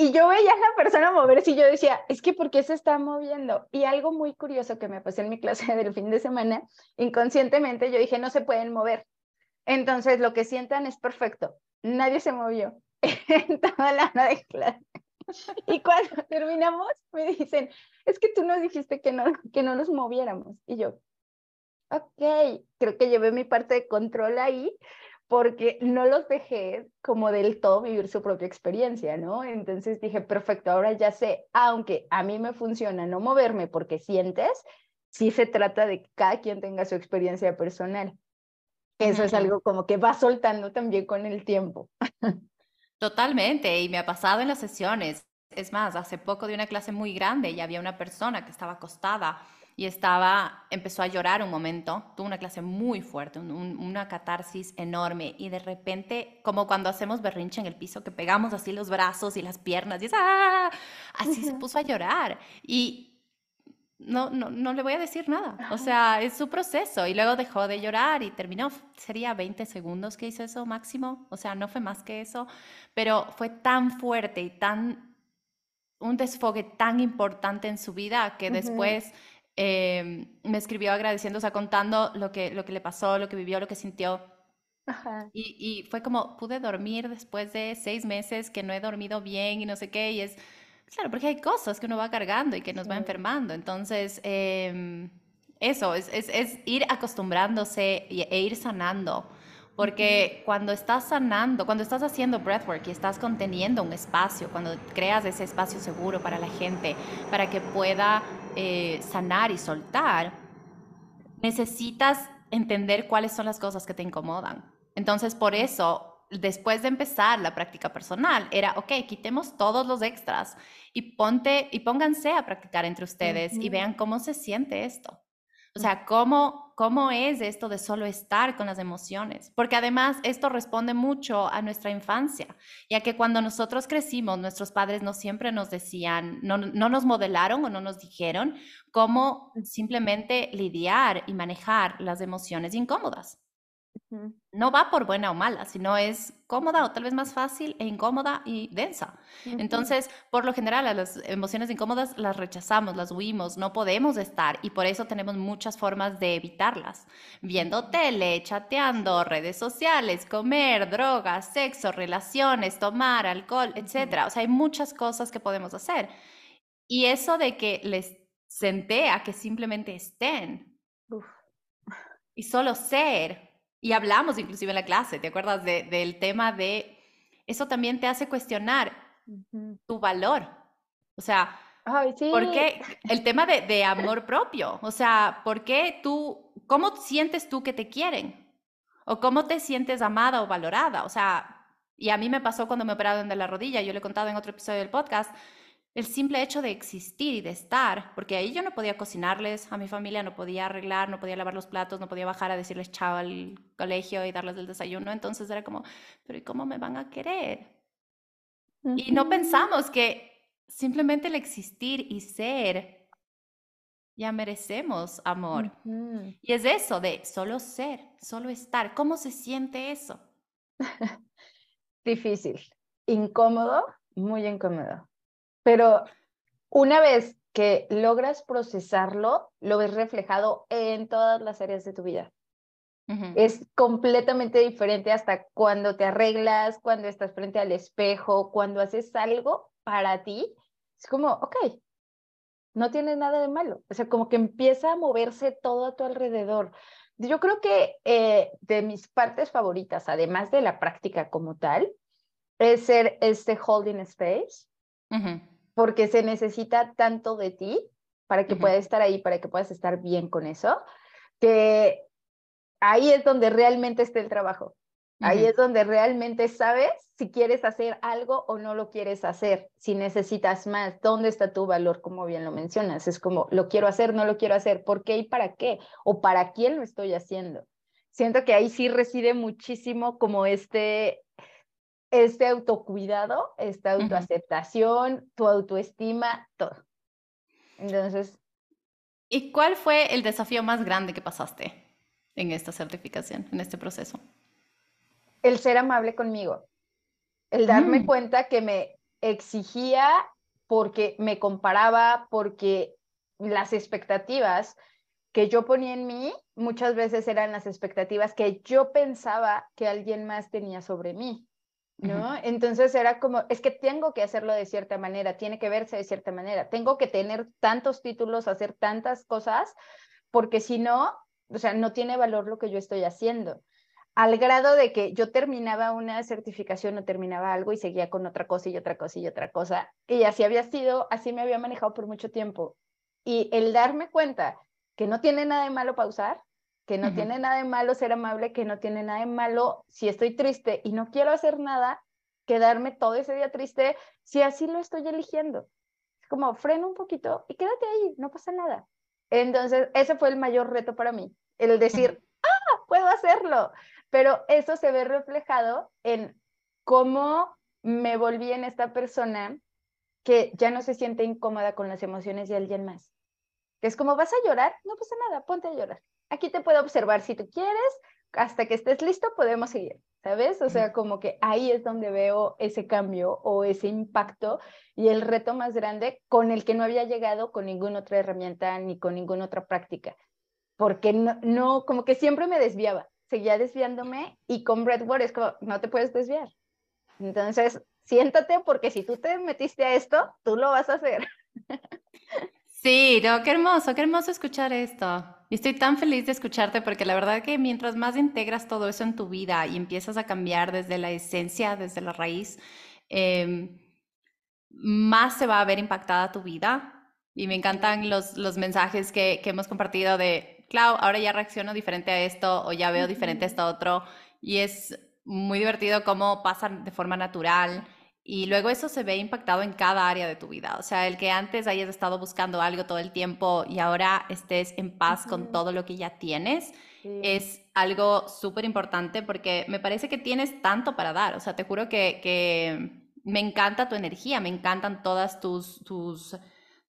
Y yo veía a la persona moverse y yo decía, es que ¿por qué se está moviendo? Y algo muy curioso que me pasó en mi clase [laughs] del fin de semana, inconscientemente yo dije, no se pueden mover entonces, lo que sientan es perfecto. Nadie se movió [laughs] en toda la hora de clase. Y cuando [laughs] terminamos, me dicen, es que tú nos dijiste que no, que no nos moviéramos. Y yo, ok, creo que llevé mi parte de control ahí porque no los dejé como del todo vivir su propia experiencia, ¿no? Entonces dije, perfecto, ahora ya sé, aunque a mí me funciona no moverme porque sientes, sí se trata de que cada quien tenga su experiencia personal. Eso es algo como que va soltando también con el tiempo. [laughs] Totalmente, y me ha pasado en las sesiones. Es más, hace poco de una clase muy grande y había una persona que estaba acostada y estaba, empezó a llorar un momento, tuvo una clase muy fuerte, una catarsis enorme y de repente, como cuando hacemos berrinche en el piso, que pegamos así los brazos y las piernas y es, ¡ah! así se puso a llorar. Y no, no, no le voy a decir nada. O sea, es su proceso. Y luego dejó de llorar y terminó. Sería 20 segundos que hizo eso máximo. O sea, no fue más que eso. Pero fue tan fuerte y tan. un desfogue tan importante en su vida que después em, me escribió agradeciendo, o sea, contando lo que, lo que le pasó, lo que vivió, lo que sintió. Y, y fue como, pude dormir después de seis meses que no he dormido bien y no sé qué. Y es Claro, porque hay cosas que uno va cargando y que nos va enfermando. Entonces, em, eso, es, es, ir acostumbrándose e ir sanando. Porque cuando estás sanando, cuando estás haciendo breathwork y estás conteniendo un espacio, cuando creas ese espacio seguro para la gente, para que pueda eh, sanar y soltar, necesitas entender cuáles son las cosas que te incomodan. Entonces, por eso después de empezar la práctica personal, era, ok, quitemos todos los extras y ponte y pónganse a practicar entre ustedes y vean cómo se siente esto. O sea, cómo, cómo es esto de solo estar con las emociones. Porque además esto responde mucho a nuestra infancia, ya que cuando nosotros crecimos, nuestros padres no siempre nos decían, no, no nos modelaron o no nos dijeron cómo simplemente lidiar y manejar las emociones incómodas. No va por buena o mala, sino es cómoda o tal vez más fácil e incómoda y densa. Entonces, por lo general, a las emociones incómodas las rechazamos, las huimos, no podemos estar y por eso tenemos muchas formas de evitarlas. Viendo tele, chateando, redes sociales, comer, drogas, sexo, relaciones, tomar alcohol, etc. O sea, hay muchas cosas que podemos hacer. Y eso de que les senté a que simplemente estén y solo ser y hablamos inclusive en la clase, ¿te acuerdas del tema de eso también te hace cuestionar tu valor? O sea, Ay, sí. Porque el tema de, de amor propio, o sea, ¿por qué tú, cómo sientes tú que te quieren? ¿O cómo te sientes amada o valorada? O sea, y a mí me pasó cuando me operaron de la rodilla, yo le he contado en otro episodio del podcast, el simple hecho de existir y de estar, porque ahí yo no podía cocinarles a mi familia, no podía arreglar, no podía lavar los platos, no podía bajar a decirles chao al colegio y darles el desayuno, entonces era como, pero ¿y cómo me van a querer? Y no pensamos que simplemente el existir y ser, ya merecemos amor. Y es eso de solo ser, solo estar. ¿Cómo se siente eso? [laughs] Difícil, incómodo, muy incómodo. Pero una vez que logras procesarlo, lo ves reflejado en todas las áreas de tu vida. Es completamente diferente hasta cuando te arreglas, cuando estás frente al espejo, cuando haces algo para ti. Es como, ok, no tiene nada de malo. O sea, como que empieza a moverse todo a tu alrededor. Yo creo que eh, de mis partes favoritas, además de la práctica como tal, es ser este holding space, porque se necesita tanto de ti para que puedas estar ahí, para que puedas estar bien con eso, que ahí es donde realmente está el trabajo. Ahí es donde realmente sabes si quieres hacer algo o no lo quieres hacer, si necesitas más, dónde está tu valor, como bien lo mencionas. Es como, lo quiero hacer, no lo quiero hacer, ¿por qué y para qué? ¿O para quién lo estoy haciendo? Siento que ahí sí reside muchísimo como este, este autocuidado, esta autoaceptación, tu autoestima, todo. Entonces. ¿Y cuál fue el desafío más grande que pasaste? en esta certificación, en este proceso? El ser amable conmigo, el darme mm. cuenta que me exigía porque me comparaba, porque las expectativas que yo ponía en mí muchas veces eran las expectativas que yo pensaba que alguien más tenía sobre mí. ¿No? Entonces era como, es que tengo que hacerlo de cierta manera, tiene que verse de cierta manera, tengo que tener tantos títulos, hacer tantas cosas, porque si no, o sea, no tiene valor lo que yo estoy haciendo. Al grado de que yo terminaba una certificación o terminaba algo y seguía con otra cosa y otra cosa y otra cosa. Y así había sido, así me había manejado por mucho tiempo. Y el darme cuenta que no tiene nada de malo pausar, que no tiene nada de malo ser amable, que no tiene nada de malo si estoy triste y no quiero hacer nada, quedarme todo ese día triste, si así lo estoy eligiendo. Es como freno un poquito y quédate ahí, no pasa nada. Entonces, ese fue el mayor reto para mí, el decir, ah, puedo hacerlo. Pero eso se ve reflejado en cómo me volví en esta persona que ya no se siente incómoda con las emociones de alguien más. Es como, ¿vas a llorar? No pasa nada, ponte a llorar. Aquí te puedo observar si tú quieres, hasta que estés listo podemos seguir. ¿sabes? O sea, como que ahí es donde veo ese cambio o ese impacto y el reto más grande con el que no había llegado con ninguna otra herramienta ni con ninguna otra práctica, porque no, no como que siempre me desviaba, seguía desviándome y con Breadboard es como, no te puedes desviar. Entonces, siéntate porque si tú te metiste a esto, tú lo vas a hacer. [laughs] Sí, no, qué hermoso, qué hermoso escuchar esto. Y estoy tan feliz de escucharte porque la verdad que mientras más integras todo eso en tu vida y empiezas a cambiar desde la esencia, desde la raíz, em, más se va a ver impactada tu vida. Y me encantan los, los mensajes que, que hemos compartido de, Clau, ahora ya reacciono diferente a esto o ya veo diferente a esto otro. Y es muy divertido cómo pasan de forma natural y luego eso se ve impactado en cada área de tu vida. O sea, el que antes hayas estado buscando algo todo el tiempo y ahora estés en paz con todo lo que ya tienes, es algo súper importante porque me parece que tienes tanto para dar. O sea, te juro que, que me encanta tu energía, me encantan todas tus, tus,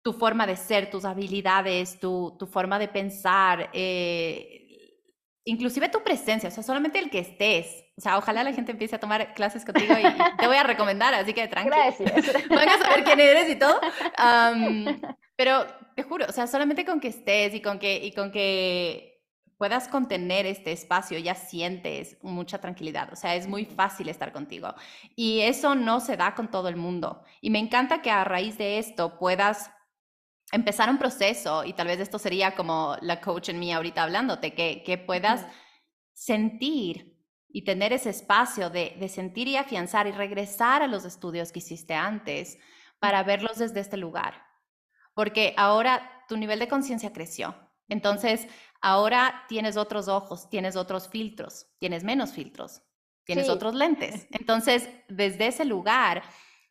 tu forma de ser, tus habilidades, tu, tu forma de pensar. Eh, inclusive tu presencia, o sea, solamente el que estés. O sea, ojalá la gente empiece a tomar clases contigo y, te voy a recomendar, así que tranquilo. Gracias. [laughs] Van a saber quién eres y todo. pero te juro, o sea, solamente con que estés y con que, y con que puedas contener este espacio, ya sientes mucha tranquilidad. O sea, es muy fácil estar contigo. Y eso no se da con todo el mundo. Y me encanta que a raíz de esto puedas empezar un proceso, y tal vez esto sería como la coach en mí ahorita hablándote, que, que puedas sentir y tener ese espacio de, de, sentir y afianzar y regresar a los estudios que hiciste antes para verlos desde este lugar. porque ahora tu nivel de conciencia creció. Entonces, ahora tienes otros ojos, tienes otros filtros, tienes menos filtros, tienes otros lentes. [laughs] Entonces, desde ese lugar,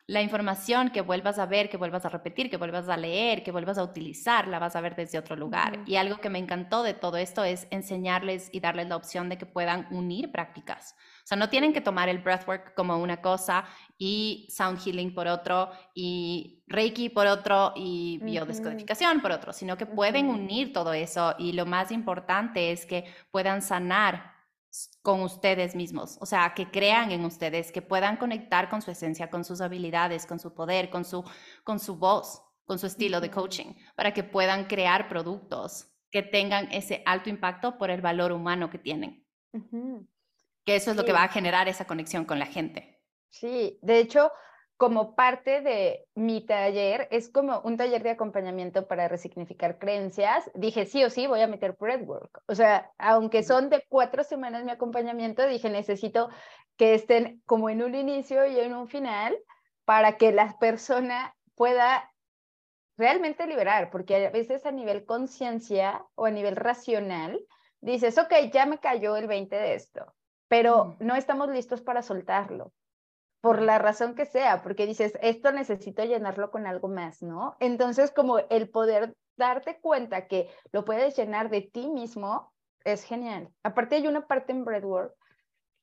la información que vuelvas a ver, que vuelvas a repetir, que vuelvas a leer, que vuelvas a utilizar, la vas a ver desde otro lugar. Y algo que me encantó de todo esto es enseñarles y darles la opción de que puedan unir prácticas. O sea, no tienen que tomar el breathwork como una cosa y sound healing por otro y reiki por otro y biodescodificación por otro, sino que pueden unir todo eso y lo más importante es que puedan sanar con ustedes mismos, o sea, que crean en ustedes, que puedan conectar con su esencia, con sus habilidades, con su poder, con su, con su voz, con su estilo de coaching, para que puedan crear productos que tengan ese alto impacto por el valor humano que tienen. Que eso es lo que va a generar esa conexión con la gente. Sí, de hecho, como parte de mi taller, es como un taller de acompañamiento para resignificar creencias, dije sí o sí voy a meter breathwork. O sea, aunque son de cuatro semanas mi acompañamiento, dije necesito que estén como en un inicio y en un final para que la persona pueda realmente liberar, porque a veces a nivel conciencia o a nivel racional, dices, ok, ya me cayó el 20 de esto, pero no estamos listos para soltarlo por la razón que sea, porque dices, esto necesito llenarlo con algo más, ¿no? Entonces, como el poder darte cuenta que lo puedes llenar de ti mismo es genial. Aparte hay una parte en Breadwork,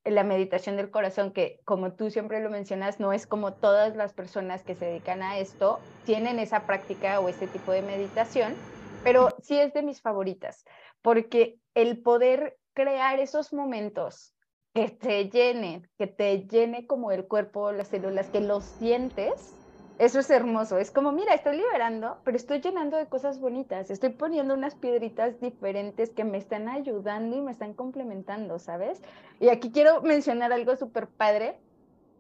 en la meditación del corazón, que como tú siempre lo mencionas, no es como todas las personas que se dedican a esto tienen esa práctica o ese tipo de meditación, pero sí es de mis favoritas, porque el poder crear esos momentos que te llene, que te llene como el cuerpo, las células, que los sientes, eso es hermoso. Es como, mira, estoy liberando, pero estoy llenando de cosas bonitas. Estoy poniendo unas piedritas diferentes que me están ayudando y me están complementando, ¿sabes? Y aquí quiero mencionar algo súper padre.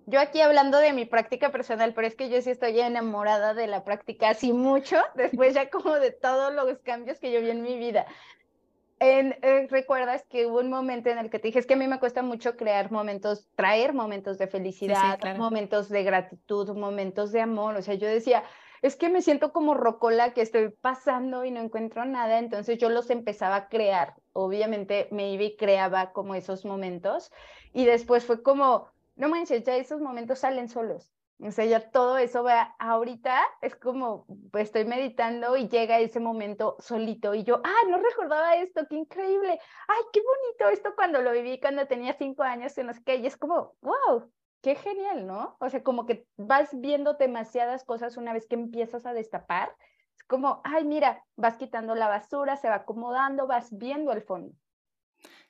Yo aquí hablando de mi práctica personal, pero es que yo sí estoy enamorada de la práctica así mucho, [laughs] después ya como de todos los cambios que yo vi en mi vida. Eh, recuerdas que hubo un momento en el que te dije, es que a mí me cuesta mucho crear momentos, traer momentos de felicidad, momentos de gratitud, momentos de amor. O sea, yo decía, es que me siento como rocola que estoy pasando y no encuentro nada, entonces yo los empezaba a crear. Obviamente me iba y creaba como esos momentos y después fue como, no manches, ya esos momentos salen solos. O sea, ya todo eso va, ahorita es como, pues estoy meditando y llega ese momento solito y yo, ah, no recordaba esto, qué increíble, ay, qué bonito esto cuando lo viví cuando tenía cinco años y no sé qué, y es como, wow, qué genial, ¿no? O sea, como que vas viendo demasiadas cosas una vez que empiezas a destapar, es como, ay, mira, vas quitando la basura, se va acomodando, vas viendo el fondo.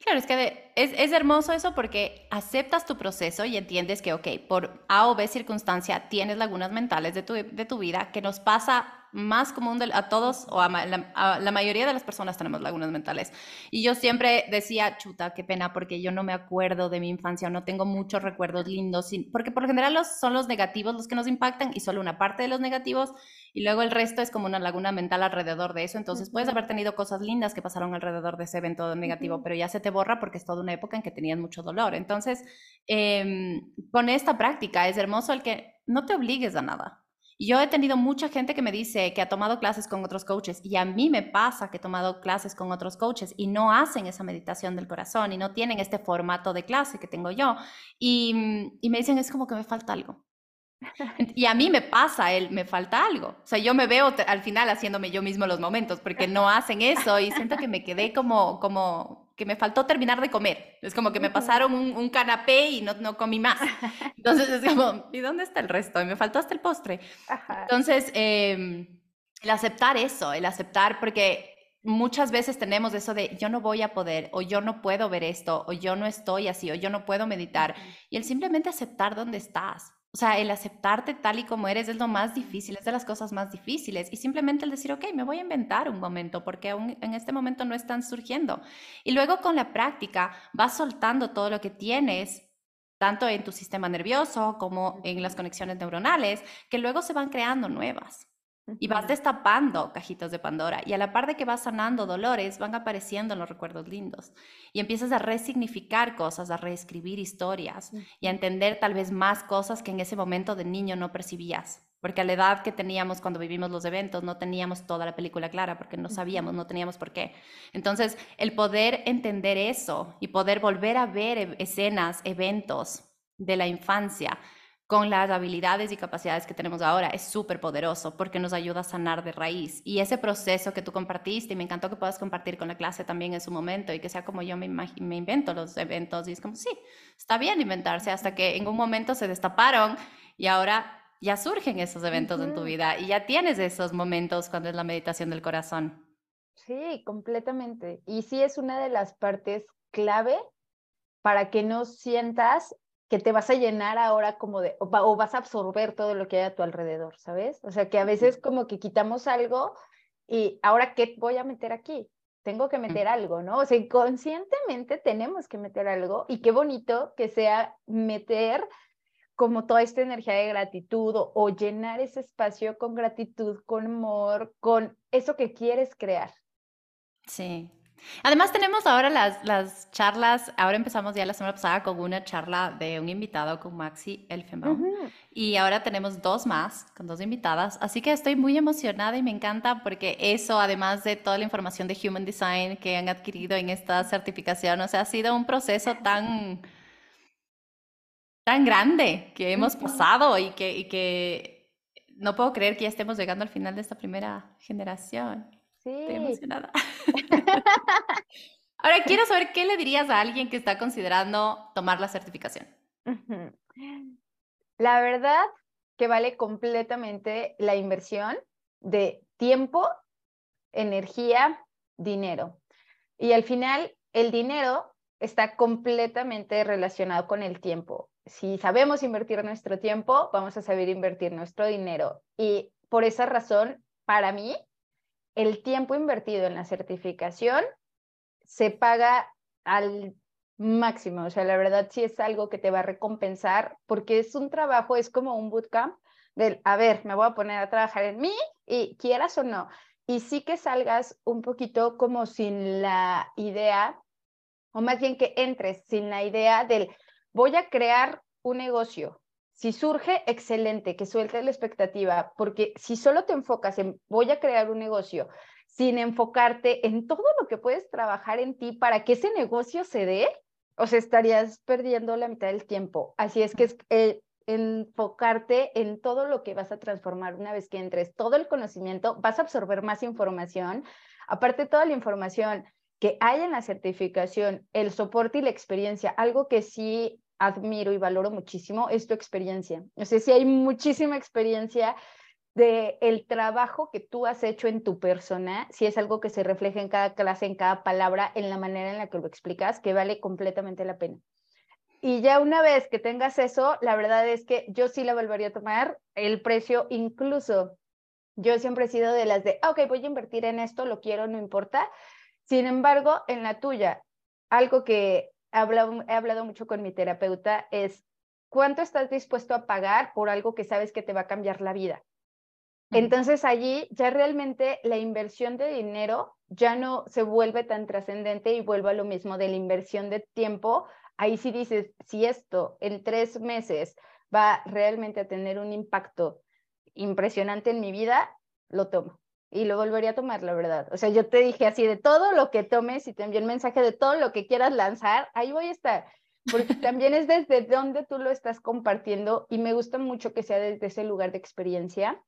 Claro, es que es, es, hermoso eso porque aceptas tu proceso y entiendes que, ok, por A o B circunstancia tienes lagunas mentales de tu, de tu vida que nos pasa más común a todos o a, la, mayoría de las personas tenemos lagunas mentales. Y yo siempre decía, chuta, qué pena, porque yo no me acuerdo de mi infancia, no tengo muchos recuerdos lindos, porque por lo general los, son los negativos los que nos impactan y solo una parte de los negativos y luego el resto es como una laguna mental alrededor de eso. Entonces puedes haber tenido cosas lindas que pasaron alrededor de ese evento negativo, pero ya se te borra porque es toda una época en que tenías mucho dolor. Entonces, em, con esta práctica es hermoso el que no te obligues a nada. Yo he tenido mucha gente que me dice que ha tomado clases con otros coaches y a mí me pasa que he tomado clases con otros coaches y no hacen esa meditación del corazón y no tienen este formato de clase que tengo yo. Y, y me dicen, es como que me falta algo. [laughs] Y a mí me pasa, él me falta algo. O sea, yo me veo al final haciéndome yo mismo los momentos porque no hacen eso y siento que me quedé como, como que me faltó terminar de comer. Es como que me pasaron un, canapé y no, no comí más. [laughs] Entonces es como, ¿y dónde está el resto? Y me faltó hasta el postre. Entonces, em, el aceptar eso, el aceptar, porque muchas veces tenemos eso de yo no voy a poder, o yo no puedo ver esto, o yo no estoy así, o yo no puedo meditar. Y el simplemente aceptar dónde estás. O sea, el aceptarte tal y como eres es lo más difícil, es de las cosas más difíciles. Y simplemente el decir, ok, me voy a inventar un momento porque aún en este momento no están surgiendo. Y luego con la práctica vas soltando todo lo que tienes, tanto en tu sistema nervioso como en las conexiones neuronales, que luego se van creando nuevas. Y vas destapando cajitas de Pandora. Y a la par de que vas sanando dolores, van apareciendo los recuerdos lindos. Y empiezas a resignificar cosas, a reescribir historias y a entender tal vez más cosas que en ese momento de niño no percibías porque a la edad que teníamos cuando vivimos los eventos no teníamos toda la película clara porque no sabíamos, no teníamos por qué. Entonces, el poder entender eso y poder volver a ver e, escenas, eventos de la infancia con las habilidades y capacidades que tenemos ahora es súper poderoso porque nos ayuda a sanar de raíz. Y ese proceso que tú compartiste, y me encantó que puedas compartir con la clase también en su momento y que sea como yo me, me invento los eventos y es como, sí, está bien inventarse hasta que en un momento se destaparon y ahora ya surgen esos eventos en tu vida y ya tienes esos momentos cuando es la meditación del corazón. Sí, completamente. Y sí es una de las partes clave para que no sientas que te vas a llenar ahora como de, o, vas a absorber todo lo que hay a tu alrededor, ¿sabes? O sea, que a veces como que quitamos algo y ahora, ¿qué voy a meter aquí? Tengo que meter algo, ¿no? O sea, inconscientemente tenemos que meter algo y qué bonito que sea meter como toda esta energía de gratitud o, llenar ese espacio con gratitud, con amor, con eso que quieres crear. Sí. Además tenemos ahora las, las charlas, ahora empezamos ya la semana pasada con una charla de un invitado con Maxi Elfenbaum. Y ahora tenemos dos más con dos invitadas, así que estoy muy emocionada y me encanta porque eso, además de toda la información de Human Design que han adquirido en esta certificación, o sea, ha sido un proceso tan tan grande que hemos pasado y que, y que no puedo creer que ya estemos llegando al final de esta primera generación. Sí. Estoy emocionada. [laughs] Ahora, quiero saber qué le dirías a alguien que está considerando tomar la certificación. La verdad que vale completamente la inversión de tiempo, energía, dinero. Y al final, el dinero está completamente relacionado con el tiempo si sabemos invertir nuestro tiempo, vamos a saber invertir nuestro dinero. Y por esa razón, para mí, el tiempo invertido en la certificación se paga al máximo. O sea, la verdad sí es algo que te va a recompensar porque es un trabajo, es como un bootcamp del, a ver, me voy a poner a trabajar en mí y quieras o no. Y sí que salgas un poquito como sin la idea, o más bien que entres sin la idea del, voy a crear un negocio. Si surge, excelente, que suelte la expectativa, porque si solo te enfocas en voy a crear un negocio, sin enfocarte en todo lo que puedes trabajar en ti para que ese negocio se dé, o sea, estarías perdiendo la mitad del tiempo. Así es que es eh, enfocarte en todo lo que vas a transformar una vez que entres, todo el conocimiento, vas a absorber más información. Aparte, toda la información que hay en la certificación, el soporte y la experiencia, algo que sí admiro y valoro muchísimo es tu experiencia. O sea, si hay muchísima experiencia de el trabajo que tú has hecho en tu persona, si es algo que se refleja en cada clase, en cada palabra, en la manera en la que lo explicas, que vale completamente la pena. Y ya una vez que tengas eso, la verdad es que yo sí la volvería a tomar, el precio incluso. Yo siempre he sido de las de, ah, ok, voy a invertir en esto, lo quiero, no importa. Sin embargo, en la tuya, algo que he hablado mucho con mi terapeuta es cuánto estás dispuesto a pagar por algo que sabes que te va a cambiar la vida. Entonces allí ya realmente la inversión de dinero ya no se vuelve tan trascendente y vuelve a lo mismo de la inversión de tiempo. Ahí sí dices, si esto en tres meses va realmente a tener un impacto impresionante en mi vida, lo tomo y lo volvería a tomar, la verdad. O sea, yo te dije así, de todo lo que tomes y te envío el mensaje de todo lo que quieras lanzar, ahí voy a estar, porque [laughs] también es desde donde tú lo estás compartiendo y me gusta mucho que sea desde ese lugar de experiencia,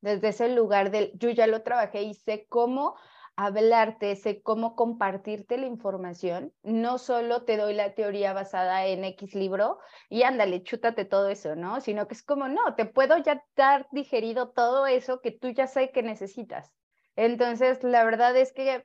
desde ese lugar del, yo ya lo trabajé y sé cómo hablarte, sé cómo compartirte la información. No solo te doy la teoría basada en X libro y ándale, chútate todo eso, ¿no? Sino que es como, no, te puedo ya dar digerido todo eso que tú ya sé que necesitas. Entonces, la verdad es que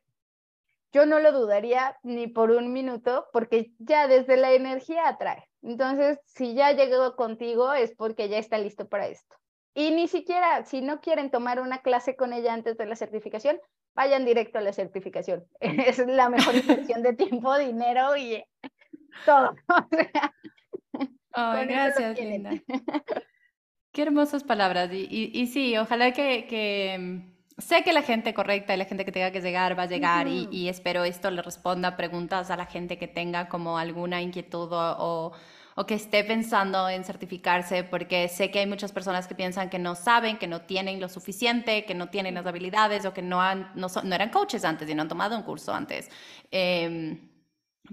yo no lo dudaría ni por un minuto porque ya desde la energía atrae. Entonces, si ya llegó contigo es porque ya está listo para esto. Y ni siquiera, si no quieren tomar una clase con ella antes de la certificación, vayan directo a la certificación. [laughs] Es la mejor inversión de tiempo, dinero y todo. [laughs] gracias, Linda. [laughs] Qué hermosas palabras. Y, y, sí, ojalá que, que, mm, sé que la gente correcta y la gente que tenga que llegar va a llegar y, y, espero esto le responda preguntas a la gente que tenga como alguna inquietud o o que esté pensando en certificarse, porque sé que hay muchas personas que piensan que no saben, que no tienen lo suficiente, que no tienen las habilidades o que no, han, no, no eran coaches antes y no han tomado un curso antes. Eh,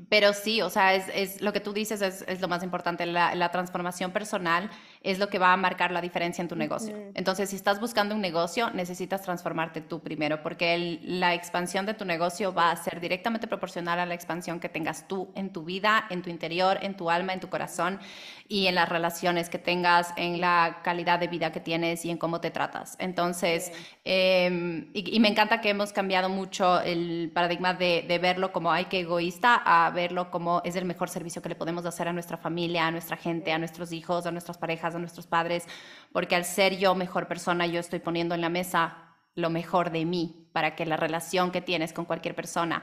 pero sí, o sea, es, es, lo que tú dices es, es lo más importante. La, la, transformación personal es lo que va a marcar la diferencia en tu negocio. Entonces, si estás buscando un negocio, necesitas transformarte tú primero, porque el, la expansión de tu negocio va a ser directamente proporcional a la expansión que tengas tú en tu vida, en tu interior, en tu alma, en tu corazón y en las relaciones que tengas, en la calidad de vida que tienes y en cómo te tratas. Entonces, eh, y, y, me encanta que hemos cambiado mucho el paradigma de, de verlo como hay que egoísta a verlo como es el mejor servicio que le podemos hacer a nuestra familia, a nuestra gente, a nuestros hijos, a nuestras parejas, a nuestros padres, porque al ser yo mejor persona, yo estoy poniendo en la mesa lo mejor de mí para que la relación que tienes con cualquier persona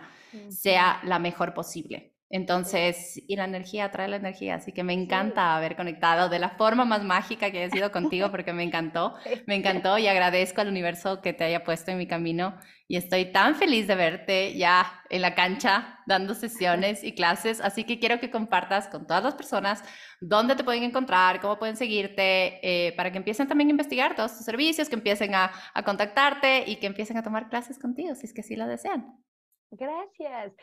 sea la mejor posible. Entonces, y la energía trae la energía, así que me encanta haber conectado de la forma más mágica que haya sido contigo porque me encantó, [laughs] me encantó y agradezco al universo que te haya puesto en mi camino y estoy tan feliz de verte ya en la cancha dando sesiones y clases, así que quiero que compartas con todas las personas dónde te pueden encontrar, cómo pueden seguirte, eh, para que empiecen también a investigar todos tus servicios, que empiecen a, a contactarte y que empiecen a tomar clases contigo, si es que así lo desean. Gracias.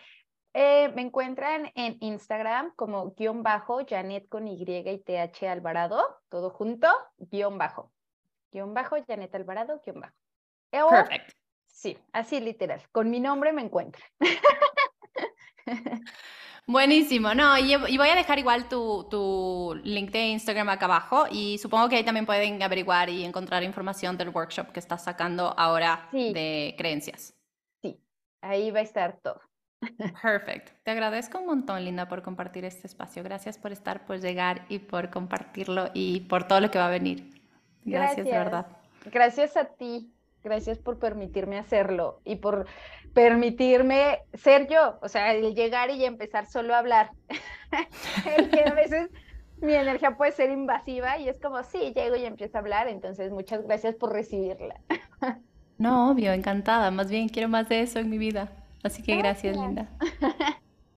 Eh, me encuentran en Instagram como guion bajo, Janet con Y y TH Alvarado, todo junto, guion bajo. Guión bajo, Janet Alvarado, guion bajo. O, Perfect. Sí, así literal. Con mi nombre me encuentran. [laughs] Buenísimo, no, y, y, voy a dejar igual tu, tu link de Instagram acá abajo y supongo que ahí también pueden averiguar y encontrar información del workshop que estás sacando ahora sí. de creencias. Sí, ahí va a estar todo. Perfecto. Te agradezco un montón, Linda, por compartir este espacio. Gracias por estar, por llegar y por compartirlo y por todo lo que va a venir. Gracias, Gracias. de verdad. Gracias a ti. Gracias por permitirme hacerlo y por permitirme ser yo. O sea, el llegar y empezar solo a hablar. [laughs] el que a veces mi energía puede ser invasiva y es como, sí, llego y empiezo a hablar. Entonces, muchas gracias por recibirla. no, obvio, encantada. Más bien quiero más de eso en mi vida. Así que gracias, gracias. Linda. [laughs]